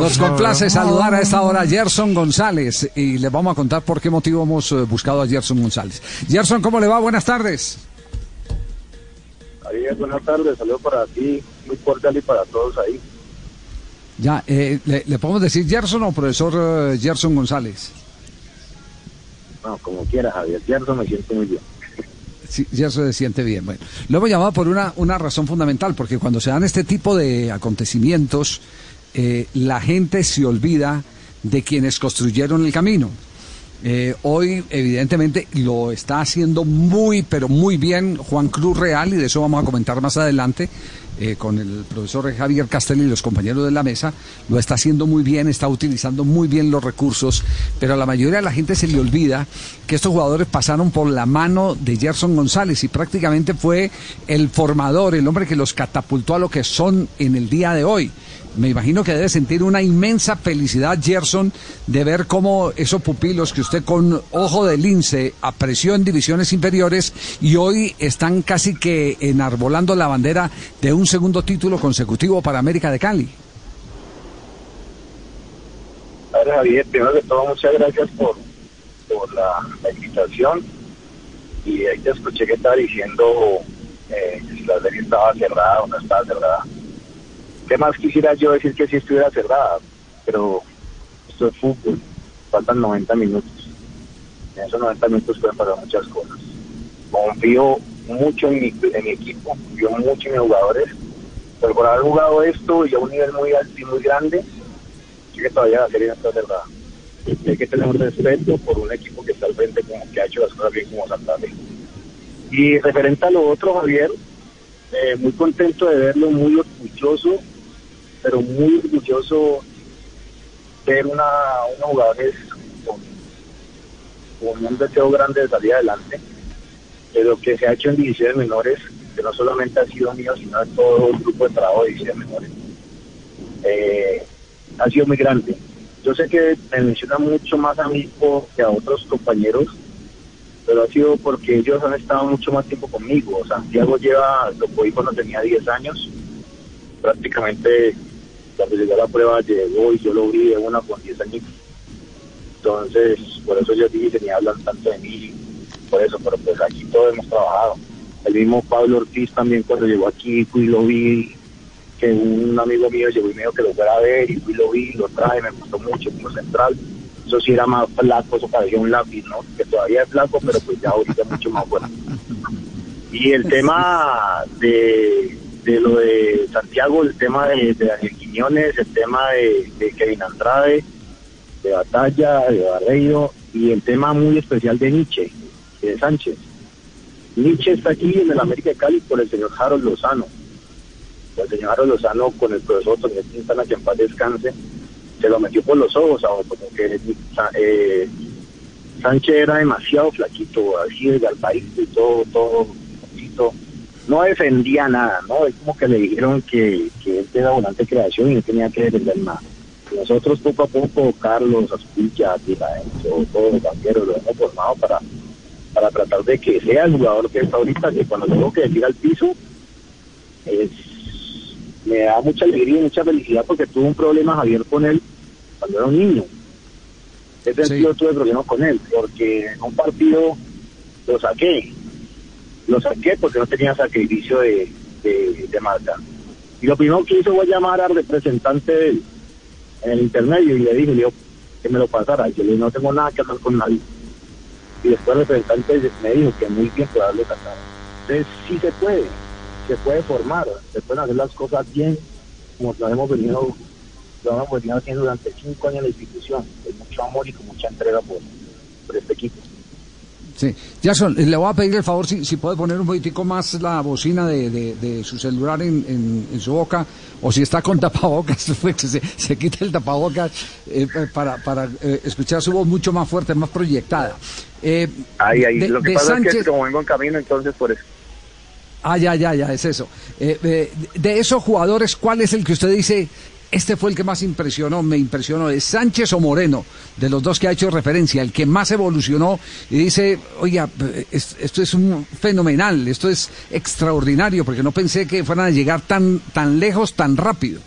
Nos complace saludar a esta hora a Gerson González y le vamos a contar por qué motivo hemos eh, buscado a Gerson González. Gerson, ¿cómo le va? Buenas tardes. Ariel, buenas tardes. Saludos para ti, muy cordial y para todos ahí. Ya, eh, ¿le, ¿le podemos decir Gerson o profesor eh, Gerson González? No, como quieras, Javier. Gerson me siento muy bien. Sí, Gerson se siente bien. Bueno, lo hemos llamado por una, una razón fundamental, porque cuando se dan este tipo de acontecimientos, eh, la gente se olvida de quienes construyeron el camino. Eh, hoy, evidentemente, lo está haciendo muy, pero muy bien Juan Cruz Real, y de eso vamos a comentar más adelante eh, con el profesor Javier Castelli y los compañeros de la mesa. Lo está haciendo muy bien, está utilizando muy bien los recursos, pero a la mayoría de la gente se le olvida que estos jugadores pasaron por la mano de Gerson González y prácticamente fue el formador, el hombre que los catapultó a lo que son en el día de hoy. Me imagino que debe sentir una inmensa felicidad, Gerson, de ver cómo esos pupilos que usted con ojo de lince apreció en divisiones inferiores y hoy están casi que enarbolando la bandera de un segundo título consecutivo para América de Cali. Ver, Javier, primero que todo, muchas gracias por, por la, invitación. Y ahí te escuché que estaba diciendo eh, si la serie estaba cerrada o no estaba cerrada. ¿Qué más quisiera yo decir que si estuviera cerrada? Pero esto es fútbol, faltan 90 minutos. En esos 90 minutos pueden pasar muchas cosas. Confío mucho en mi, en mi equipo, confío mucho en mis jugadores, pero por haber jugado esto y a un nivel muy alto y muy grande, sí que todavía la serie no está cerrada. Hay que tener respeto por un equipo que está al frente, como que ha hecho las cosas bien como Santa Fe. Y referente a lo otro, Javier, eh, muy contento de verlo, muy orgulloso pero muy orgulloso ver una, unos jugadores con, con, un deseo grande de salir adelante, de lo que se ha hecho en divisiones menores, que no solamente ha sido mío, sino de todo el grupo de trabajo de divisiones menores, eh, ha sido muy grande. Yo sé que me menciona mucho más a mí que a otros compañeros, pero ha sido porque ellos han estado mucho más tiempo conmigo. Santiago lleva, lo cogí cuando tenía 10 años, prácticamente cuando llegó la prueba llegó y yo lo vi de una con 10 años. Entonces, por eso yo dije ni hablan tanto de mí, por eso, pero pues aquí todos hemos trabajado. El mismo Pablo Ortiz también cuando llegó aquí fui y lo vi, que un amigo mío llegó y me dijo que lo fuera a ver y fui y lo vi, lo traje, me gustó mucho como central. Eso sí era más flaco, eso parecía un lápiz, ¿no? Que todavía es flaco, pero pues ya ahorita mucho más bueno. Y el tema de, de lo de Santiago, el tema de, de Daniel Quiñones, el tema de, Kevin Andrade, de Batalla, de Barreiro y el tema muy especial de Nietzsche, de Sánchez. Nietzsche está aquí en el América de Cali por el señor Harold Lozano. El señor Harold Lozano con el profesor Antonio Quintana, que en paz descanse, se lo metió por los ojos, como que eh, Sánchez era demasiado flaquito, así de galvaíto y todo, todo, poquito no defendía nada, ¿no? Es como que le dijeron que, que él era volante de creación y no tenía que defender nada. Nosotros poco a poco, Carlos, Aspilla, Tiraenzo, todos los banqueros lo hemos formado para, para tratar de que sea el jugador que está ahorita, que cuando tengo que decir al piso, es, me da mucha alegría y mucha felicidad porque tuve un problema Javier con él cuando era un niño. Ese sí. tuve problemas con él, porque en un partido lo saqué, lo saqué porque no tenía sacrificio de, de, marca. Y lo primero que hizo fue llamar al representante en el intermedio y le dije, le digo, que me lo pasara. Yo le dije, no tengo nada que hablar con nadie. Y después el representante me dijo que muy bien puede darle cantar. Entonces sí se puede, se puede formar, se pueden hacer las cosas bien, como lo hemos venido, lo hemos venido haciendo durante cinco años en la institución, con mucho amor y con mucha entrega por, por este equipo. Sí, Jason, le voy a pedir el favor si, si puede poner un poquitico más la bocina de, de, de su celular en, en, en, su boca o si está con tapabocas, se, se quita el tapabocas eh, para, para eh, escuchar su voz mucho más fuerte, más proyectada. Eh, ahí, ahí. De, Lo que pasa Sánchez... es que como vengo en camino, entonces por eso. Ah, ya, ya, ya, es eso. Eh, de esos jugadores, ¿cuál es el que usted dice, este fue el que más impresionó, me impresionó, es Sánchez o Moreno, de los dos que ha hecho referencia, el que más evolucionó y dice, oiga, esto es un fenomenal, esto es extraordinario, porque no pensé que fueran a llegar tan, tan lejos tan rápido.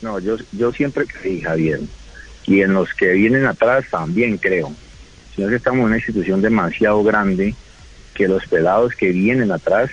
No, yo, yo siempre creí, Javier, y en los que vienen atrás también creo. Sino que estamos en una institución demasiado grande que los pelados que vienen atrás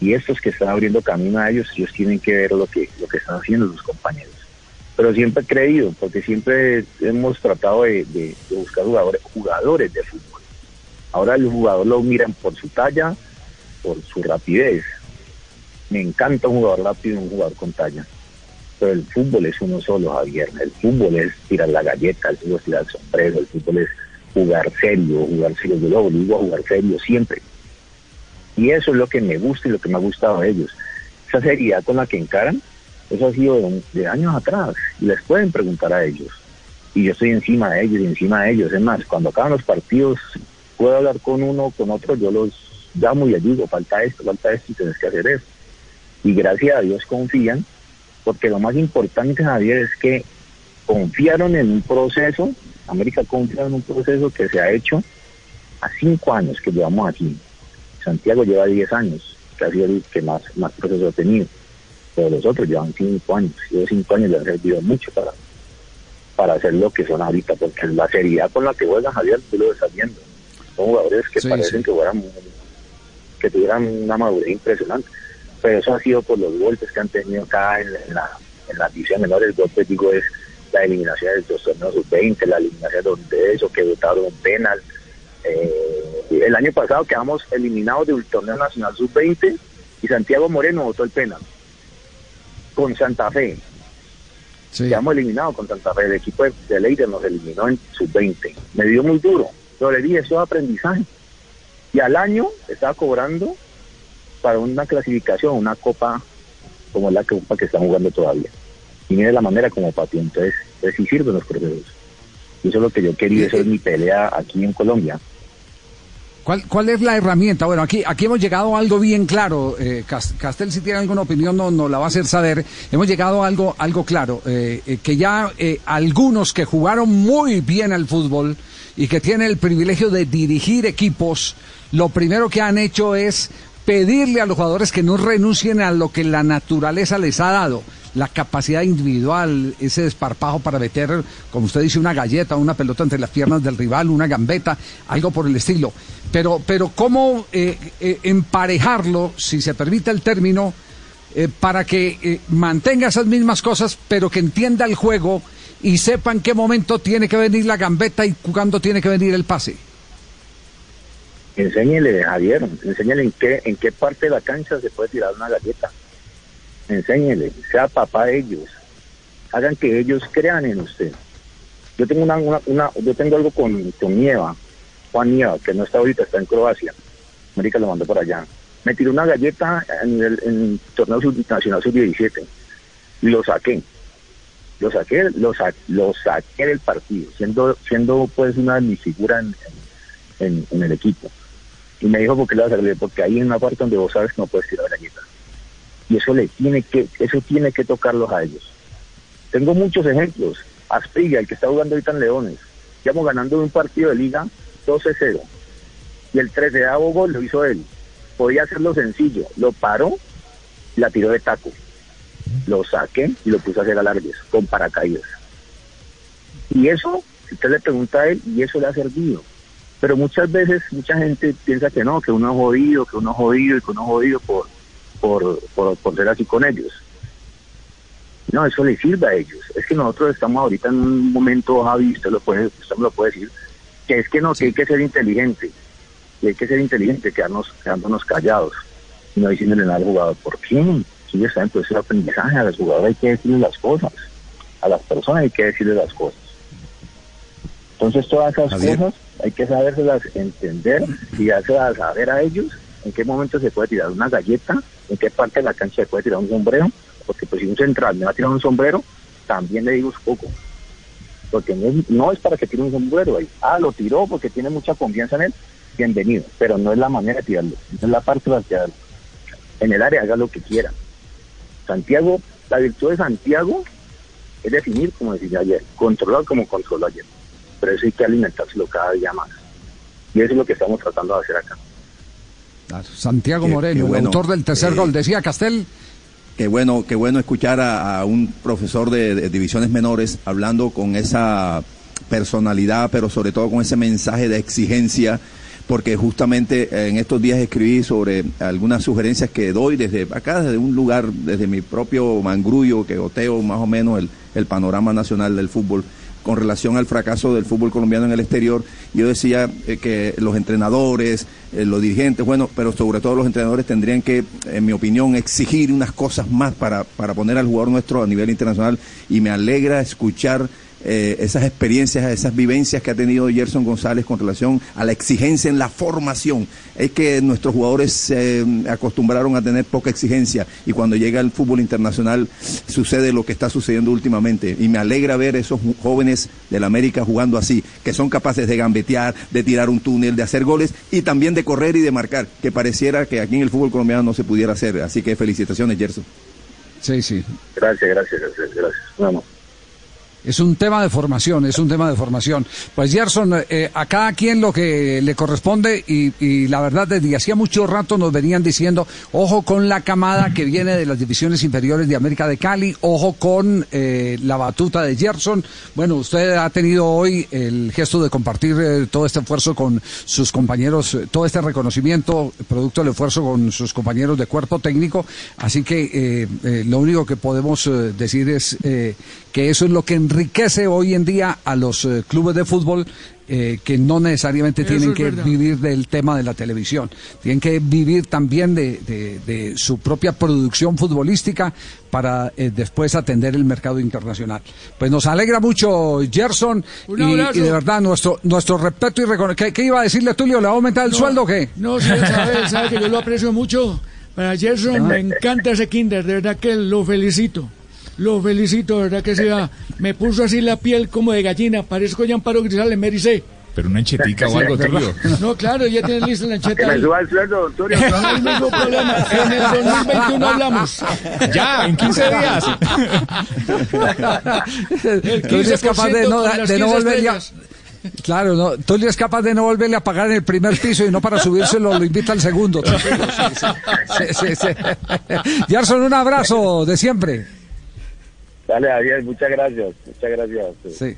y estos que están abriendo camino a ellos, ellos tienen que ver lo que, lo que están haciendo sus compañeros. Pero siempre he creído, porque siempre hemos tratado de, buscar jugadores, jugadores de fútbol. Ahora el jugador lo miran por su talla, por su rapidez. Me encanta un jugador rápido y un jugador con talla. Pero el fútbol es uno solo, Javier. El fútbol es tirar la galleta, el fútbol es tirar el sombrero, el fútbol es jugar serio, jugar serio. Yo lo digo a jugar serio siempre. Y eso es lo que me gusta y lo que me ha gustado a ellos. Esa seriedad con la que encaran, eso ha sido de, años atrás. Y les pueden preguntar a ellos. Y yo estoy encima de ellos y encima de ellos. Es más, cuando acaban los partidos, puedo hablar con uno, con otro, yo los llamo y digo, falta esto, falta esto y tienes que hacer eso. Y gracias a Dios confían, porque lo más importante, Javier, es que confiaron en un proceso, América confía en un proceso que se ha hecho a cinco años que llevamos aquí. Santiago lleva 10 años, que ha sido el que más, más proceso ha tenido. Pero los otros llevan 5 años. Y esos 5 años le han servido mucho para, para hacer lo que son ahorita, porque la seriedad con la que juegan Javier, tú lo estás viendo. Son jugadores que parecen que fueran que tuvieran una madurez impresionante. Pero eso ha sido por los golpes que han tenido acá en, la, en la división menor. El golpe, digo, es la eliminación de los torneos sub-20, la eliminación de eso, que votaron penal, eh, el año pasado quedamos eliminados del torneo nacional sub-20 y Santiago Moreno votó el penal con Santa Fe. Quedamos eliminados con Santa Fe. El equipo de Leiden nos eliminó en sub-20. Me dio muy duro, pero le dije, eso es aprendizaje. Y al año estaba cobrando para una clasificación, una copa como la que, que están jugando todavía. Y mire la manera como patio. Entonces, pues sí sirven los procesos. Y eso es lo que yo quería, eso es mi pelea aquí en Colombia. ¿Cuál, ¿Cuál es la herramienta? Bueno, aquí, aquí hemos llegado a algo bien claro. Eh, Castel, si tiene alguna opinión, no, no la va a hacer saber. Hemos llegado a algo, algo claro. Eh, eh, que ya eh, algunos que jugaron muy bien al fútbol y que tienen el privilegio de dirigir equipos, lo primero que han hecho es pedirle a los jugadores que no renuncien a lo que la naturaleza les ha dado la capacidad individual, ese desparpajo para meter, como usted dice, una galleta, una pelota entre las piernas del rival, una gambeta, algo por el estilo. Pero, pero ¿cómo eh, eh, emparejarlo, si se permite el término, eh, para que mantenga esas mismas cosas, pero que entienda el juego y sepa en qué momento tiene que venir la gambeta y cuándo tiene que venir el pase? Enséñele, Javier, enséñele en qué, en qué parte de la cancha se puede tirar una galleta enséñele, sea papá de ellos, hagan que ellos crean en usted. Yo tengo una, una, yo tengo algo con, con Nieva, Juan Nieva, que no está ahorita, está en Croacia. América lo mandó por allá. Me tiró una galleta en el, en torneo nacional sub-17 y lo saqué. Lo saqué, lo, saqué del partido, siendo, siendo pues una de mis figuras en, el equipo. Y me dijo, ¿por qué lo vas a Porque hay una parte donde vos sabes que no puedes tirar galletas y eso le tiene que eso tiene que tocarlos a ellos. Tengo muchos ejemplos. Asprilla, el que está jugando ahorita en Leones, estamos ganando un partido de liga 12-0 y el 13 de gol lo hizo él. Podía hacerlo sencillo, lo paró la tiró de taco. Lo saqué y lo puse a hacer alargues con paracaídas. Y eso, si usted le pregunta a él, y eso le ha servido. Pero muchas veces mucha gente piensa que no, que uno es jodido, que uno es jodido y que uno es jodido por, por, por, ser así con ellos. No, eso le sirve a ellos. Es que nosotros estamos ahorita en un momento, Javi, usted lo puede, usted lo puede decir, que es que no, que hay que ser inteligente. Y hay que ser inteligente, quedarnos, quedándonos callados y no diciéndole nada al jugador. ¿Por qué? Si ya está en proceso de aprendizaje, a los jugadores hay que decirles las cosas. A las personas hay que decirles las cosas. Entonces todas esas cosas hay que sabérselas entender y hacerlas saber a ellos en qué momento se puede tirar una galleta en qué parte de la cancha se puede tirar un sombrero, porque pues si un central me va a tirar un sombrero, también le digo un poco. Porque no es, para que tire un sombrero ahí. Ah, lo tiró porque tiene mucha confianza en él, bienvenido, pero no es la manera de tirarlo, no es la parte de tirarlo. En el área haga lo que quiera. Santiago, la virtud de Santiago es definir, como decía ayer, controlar como controló ayer. Pero eso hay que alimentárselo cada día más. Y eso es lo que estamos tratando de hacer acá. Santiago Moreno, el autor del tercer gol. Decía Castel. Qué bueno, qué bueno escuchar a, un profesor de, divisiones menores hablando con esa personalidad, pero sobre todo con ese mensaje de exigencia, porque justamente en estos días escribí sobre algunas sugerencias que doy desde acá, desde un lugar, desde mi propio mangrullo, que goteo más o menos el, el panorama nacional del fútbol con relación al fracaso del fútbol colombiano en el exterior. Yo decía eh, que los entrenadores, eh, los dirigentes, bueno, pero sobre todo los entrenadores tendrían que, en mi opinión, exigir unas cosas más para, para poner al jugador nuestro a nivel internacional. Y me alegra escuchar eh, esas experiencias, esas vivencias que ha tenido Gerson González con relación a la exigencia en la formación. Es que nuestros jugadores se acostumbraron a tener poca exigencia y cuando llega el fútbol internacional sucede lo que está sucediendo últimamente. Y me alegra ver esos jóvenes del América jugando así, que son capaces de gambetear, de tirar un túnel, de hacer goles y también de correr y de marcar, que pareciera que aquí en el fútbol colombiano no se pudiera hacer. Así que felicitaciones, Gerson. Sí, sí. Gracias, gracias, gracias. gracias. Vamos. Es un tema de formación, es un tema de formación. Pues Gerson, eh, a cada quien lo que le corresponde y, la verdad desde hacía mucho rato nos venían diciendo, ojo con la camada que viene de las divisiones inferiores de América de Cali, ojo con eh, la batuta de Gerson. Bueno, usted ha tenido hoy el gesto de compartir eh, todo este esfuerzo con sus compañeros, todo este reconocimiento producto del esfuerzo con sus compañeros de cuerpo técnico. Así que lo único que podemos decir es que eso es lo que enriquece hoy en día a los eh, clubes de fútbol eh, que no necesariamente tienen que vivir del tema de la televisión, tienen que vivir también de, su propia producción futbolística para eh, después atender el mercado internacional. Pues nos alegra mucho, Gerson, y, de verdad nuestro nuestro respeto y reconocimiento. ¿Qué, iba a decirle, Tulio? ¿Le va a aumentar el sueldo o qué? No, sí, sabe, sabe que yo lo aprecio mucho. Para Gerson me encanta ese kinder, de verdad que lo felicito. Lo felicito, ¿verdad que sea? Me puso así la piel como de gallina, parezco ya Amparo Grisales, Mericé. Pero una enchetita o algo, Tulio. No, claro, ya tienes lista la encheta. Que me suba el sueldo, Tulio. No hay ningún problema. En el 2021 hablamos. Ya, en 15 días. El 15 es capaz de no, de no volver ya. Claro, no, Tulio es capaz de no volverle a pagar en el primer piso y no para subírselo lo invita al segundo. Sí, sí, sí, Gerson, un abrazo de siempre. Dale, Javier, muchas gracias. Muchas gracias. Sí.